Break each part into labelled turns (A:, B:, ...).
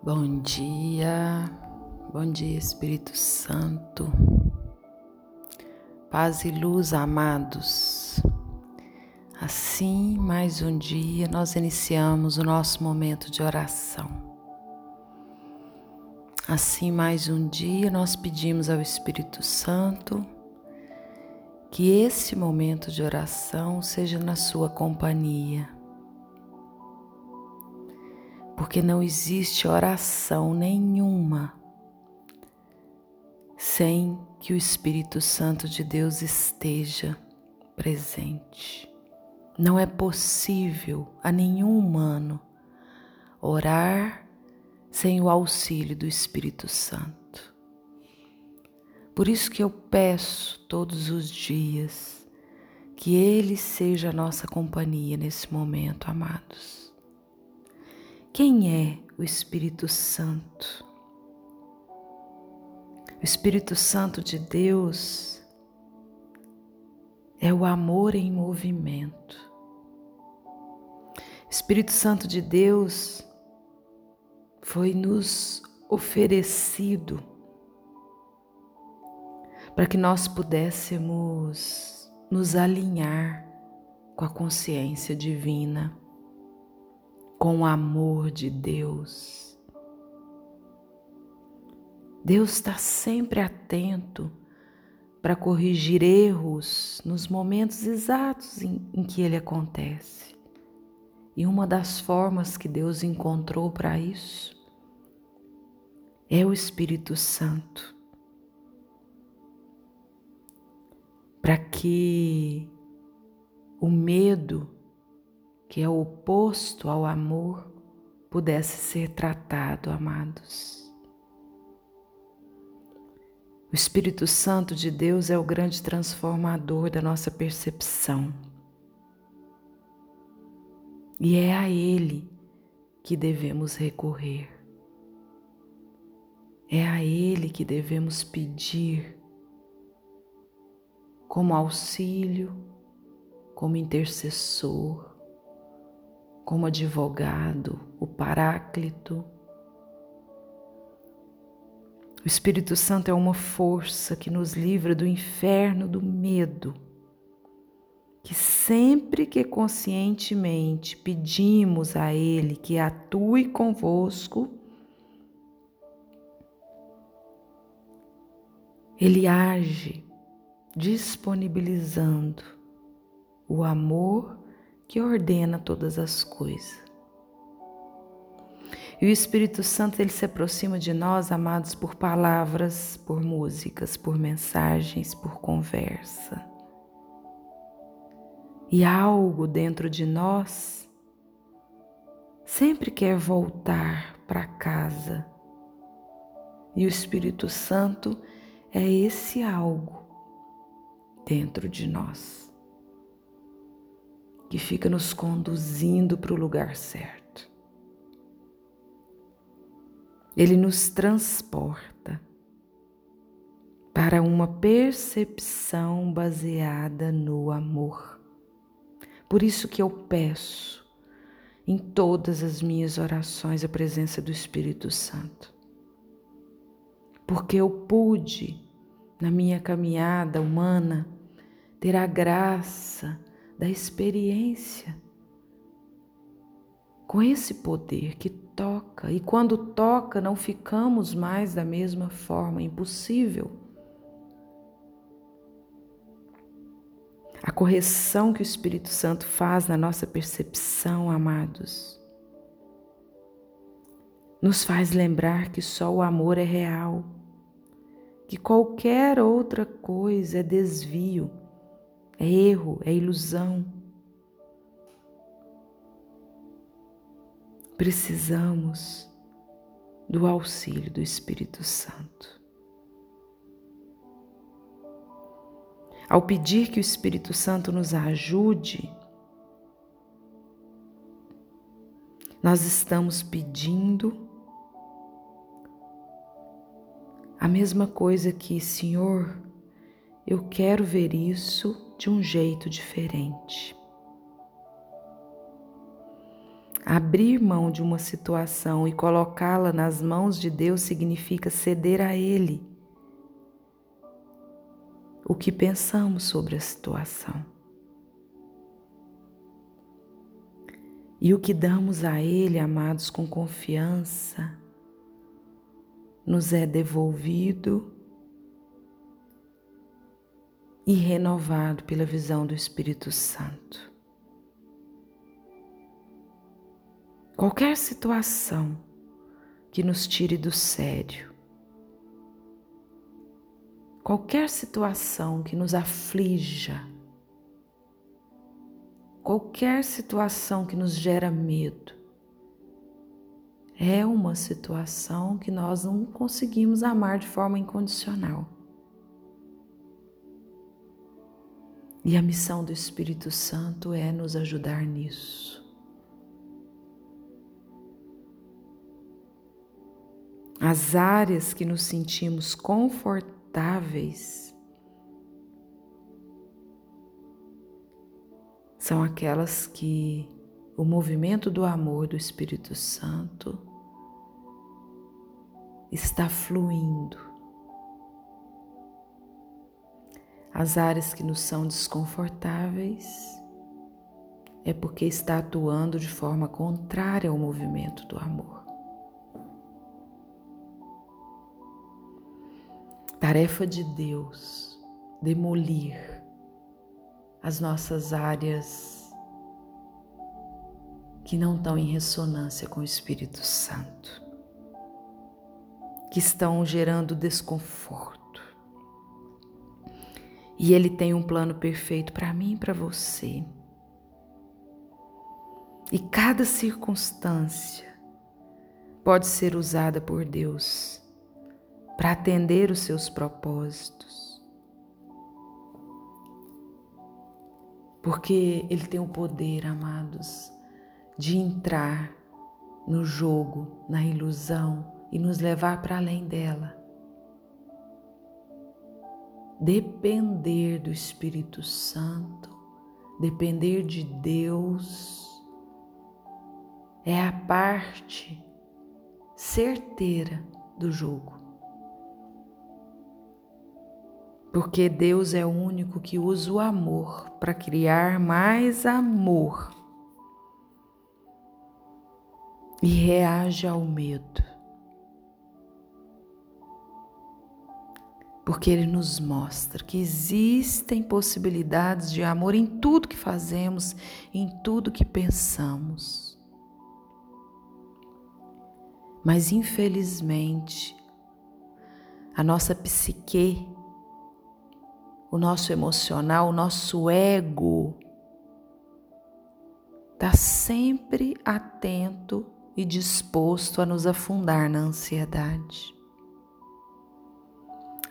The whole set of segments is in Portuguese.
A: Bom dia, bom dia Espírito Santo, paz e luz, amados. Assim, mais um dia, nós iniciamos o nosso momento de oração. Assim, mais um dia, nós pedimos ao Espírito Santo que esse momento de oração seja na sua companhia porque não existe oração nenhuma sem que o Espírito Santo de Deus esteja presente. Não é possível a nenhum humano orar sem o auxílio do Espírito Santo. Por isso que eu peço todos os dias que Ele seja a nossa companhia nesse momento, amados. Quem é o Espírito Santo? O Espírito Santo de Deus é o amor em movimento. O Espírito Santo de Deus foi nos oferecido para que nós pudéssemos nos alinhar com a consciência divina com o amor de Deus. Deus está sempre atento para corrigir erros nos momentos exatos em, em, que ele acontece. E uma das formas que Deus encontrou para isso é o Espírito Santo. Para que o medo que é oposto ao amor, pudesse ser tratado, amados. O Espírito Santo de Deus é o grande transformador da nossa percepção. E é a Ele que devemos recorrer. É a Ele que devemos pedir como auxílio, como intercessor, como advogado, o Paráclito. O Espírito Santo é uma força que nos livra do inferno do medo, que sempre que conscientemente pedimos a Ele que atue convosco, Ele age disponibilizando o amor que ordena todas as coisas. E o Espírito Santo ele se aproxima de nós, amados, por palavras, por músicas, por mensagens, por conversa. E algo dentro de nós sempre quer voltar para casa. E o Espírito Santo é esse algo dentro de nós que fica nos conduzindo para o lugar certo. Ele nos transporta para uma percepção baseada no amor. Por isso que eu peço em todas as minhas orações a presença do Espírito Santo. Porque eu pude, na minha caminhada humana, ter a graça da experiência com esse poder que toca, e quando toca, não ficamos mais da mesma forma, impossível. A correção que o Espírito Santo faz na nossa percepção, amados, nos faz lembrar que só o amor é real, que qualquer outra coisa é desvio é erro, é ilusão. Precisamos do auxílio do Espírito Santo. Ao pedir que o Espírito Santo nos ajude, nós estamos pedindo a mesma coisa que, Senhor, eu quero ver isso de um jeito diferente. Abrir mão de uma situação e colocá-la nas mãos de Deus significa ceder a Ele o que pensamos sobre a situação. E o que damos a Ele, amados, com confiança, nos é devolvido e renovado pela visão do Espírito Santo. Qualquer situação que nos tire do sério, qualquer situação que nos aflija, qualquer situação que nos gera medo, é uma situação que nós não conseguimos amar de forma incondicional. E a missão do Espírito Santo é nos ajudar nisso. As áreas que nos sentimos confortáveis são aquelas que o movimento do amor do Espírito Santo está fluindo As áreas que nos são desconfortáveis é porque está atuando de forma contrária ao movimento do amor. Tarefa de Deus demolir as nossas áreas que não estão em ressonância com o Espírito Santo, que estão gerando desconforto e Ele tem um plano perfeito para mim e para você. E cada circunstância pode ser usada por Deus para atender os seus propósitos. Porque Ele tem o poder, amados, de entrar no jogo, na ilusão e nos levar para além dela depender do Espírito Santo, depender de Deus, é a parte certeira do jogo. Porque Deus é o único que usa o amor para criar mais amor e reage ao medo. Porque ele nos mostra que existem possibilidades de amor em tudo que fazemos, em tudo que pensamos. Mas infelizmente, a nossa psique, o nosso emocional, o nosso ego, está sempre atento e disposto a nos afundar na ansiedade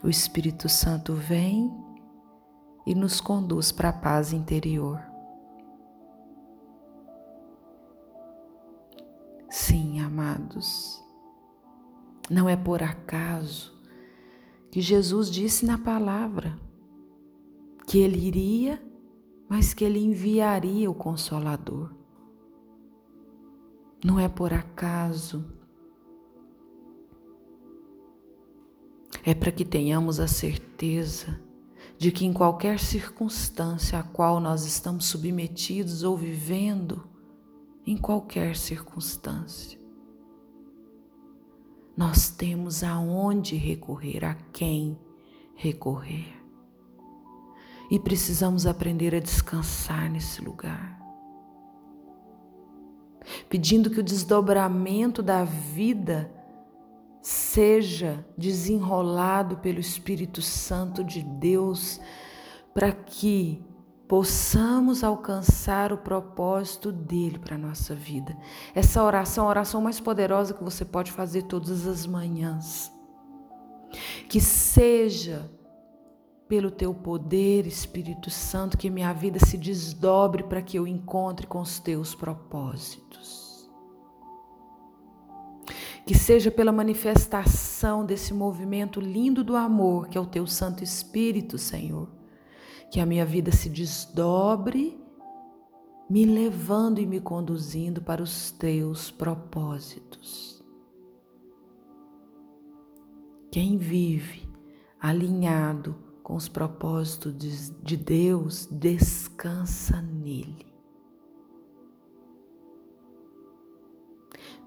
A: o Espírito Santo vem e nos conduz para a paz interior. Sim, amados, não é por acaso que Jesus disse na palavra que ele iria, mas que ele enviaria o Consolador. Não é por acaso é para que tenhamos a certeza de que em qualquer circunstância a qual nós estamos submetidos ou vivendo, em qualquer circunstância, nós temos aonde recorrer, a quem recorrer. E precisamos aprender a descansar nesse lugar. Pedindo que o desdobramento da vida seja desenrolado pelo Espírito Santo de Deus para que possamos alcançar o propósito dele para a nossa vida. Essa oração é a oração mais poderosa que você pode fazer todas as manhãs. Que seja pelo teu poder, Espírito Santo, que minha vida se desdobre para que eu encontre com os teus propósitos que seja pela manifestação desse movimento lindo do amor, que é o teu Santo Espírito, Senhor, que a minha vida se desdobre me levando e me conduzindo para os teus propósitos. Quem vive alinhado com os propósitos de Deus, descansa nele.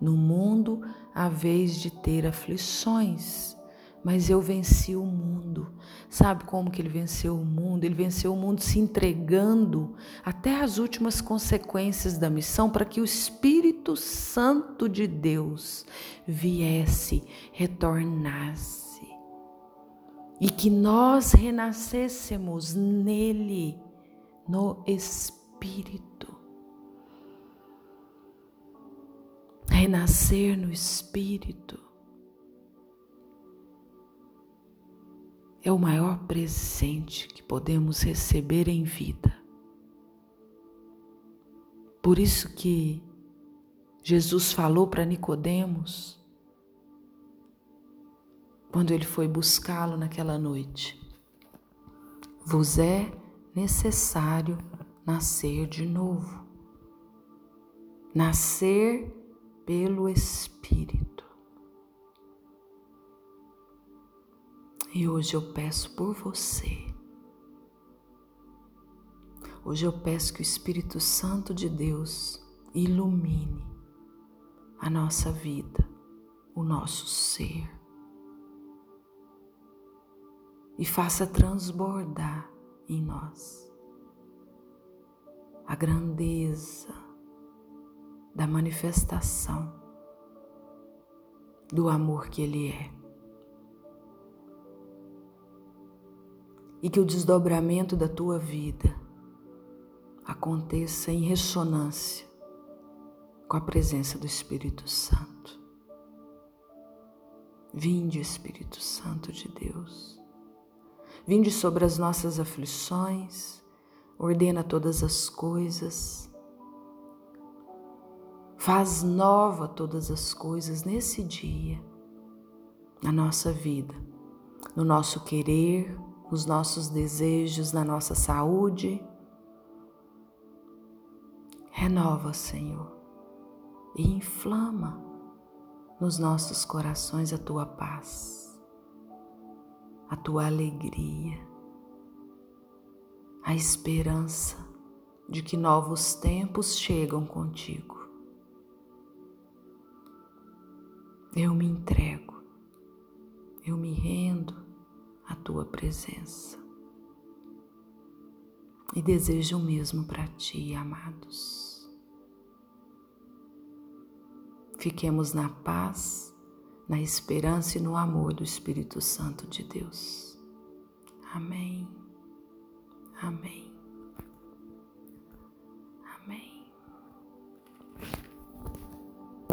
A: No mundo há vez de ter aflições, mas eu venci o mundo. Sabe como que ele venceu o mundo? Ele venceu o mundo se entregando até as últimas consequências da missão para que o Espírito Santo de Deus viesse, retornasse e que nós renascêssemos nele, no Espírito. Renascer no Espírito é o maior presente que podemos receber em vida. Por isso que Jesus falou para Nicodemos quando ele foi buscá-lo naquela noite: Vos é necessário nascer de novo. Nascer pelo Espírito. E hoje eu peço por você. Hoje eu peço que o Espírito Santo de Deus ilumine a nossa vida, o nosso ser. E faça transbordar em nós a grandeza da manifestação do amor que Ele é. e que o desdobramento da tua vida aconteça em ressonância com a presença do Espírito Santo. Vinde, Espírito Santo de Deus. Vinde sobre as nossas aflições, ordena todas as coisas. Faz nova todas as coisas nesse dia, na nossa vida, no nosso querer, nos nossos desejos, na nossa saúde. Renova, Senhor, e inflama nos nossos corações a tua paz, a tua alegria, a esperança de que novos tempos chegam contigo. Eu me entrego, eu me rendo a tua presença. E desejo o mesmo para ti, amados. Fiquemos na paz, na esperança e no amor do Espírito Santo de Deus. Amém. Amém.